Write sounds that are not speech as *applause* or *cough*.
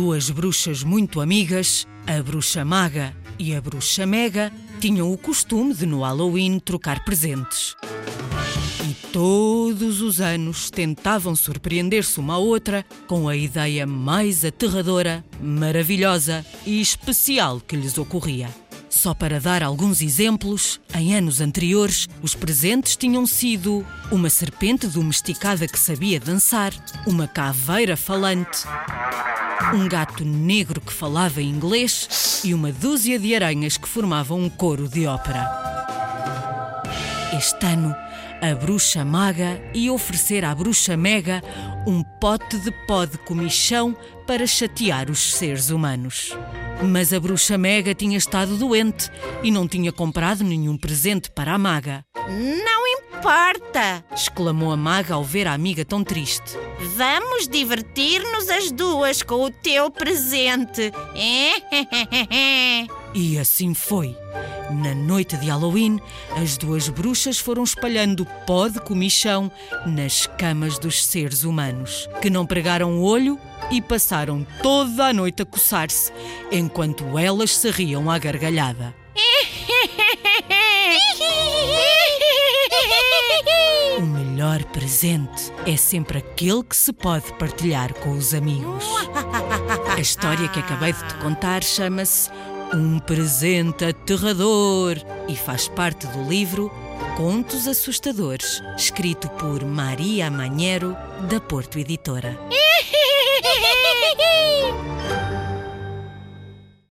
Duas bruxas muito amigas, a bruxa maga e a bruxa mega, tinham o costume de no Halloween trocar presentes. E todos os anos tentavam surpreender-se uma à outra com a ideia mais aterradora, maravilhosa e especial que lhes ocorria. Só para dar alguns exemplos, em anos anteriores, os presentes tinham sido uma serpente domesticada que sabia dançar, uma caveira falante, um gato negro que falava inglês e uma dúzia de aranhas que formavam um coro de ópera. Este ano, a bruxa maga ia oferecer à bruxa mega um pote de pó de comichão para chatear os seres humanos. Mas a bruxa mega tinha estado doente e não tinha comprado nenhum presente para a maga. Não importa! exclamou a maga ao ver a amiga tão triste. Vamos divertir-nos as duas com o teu presente. E assim foi. Na noite de Halloween, as duas bruxas foram espalhando pó de comichão nas camas dos seres humanos, que não pregaram o olho e passaram toda a noite a coçar-se, enquanto elas se riam à gargalhada. Melhor presente é sempre aquele que se pode partilhar com os amigos. A história que acabei de te contar chama-se Um Presente Aterrador e faz parte do livro Contos Assustadores, escrito por Maria Manheiro, da Porto Editora. *laughs*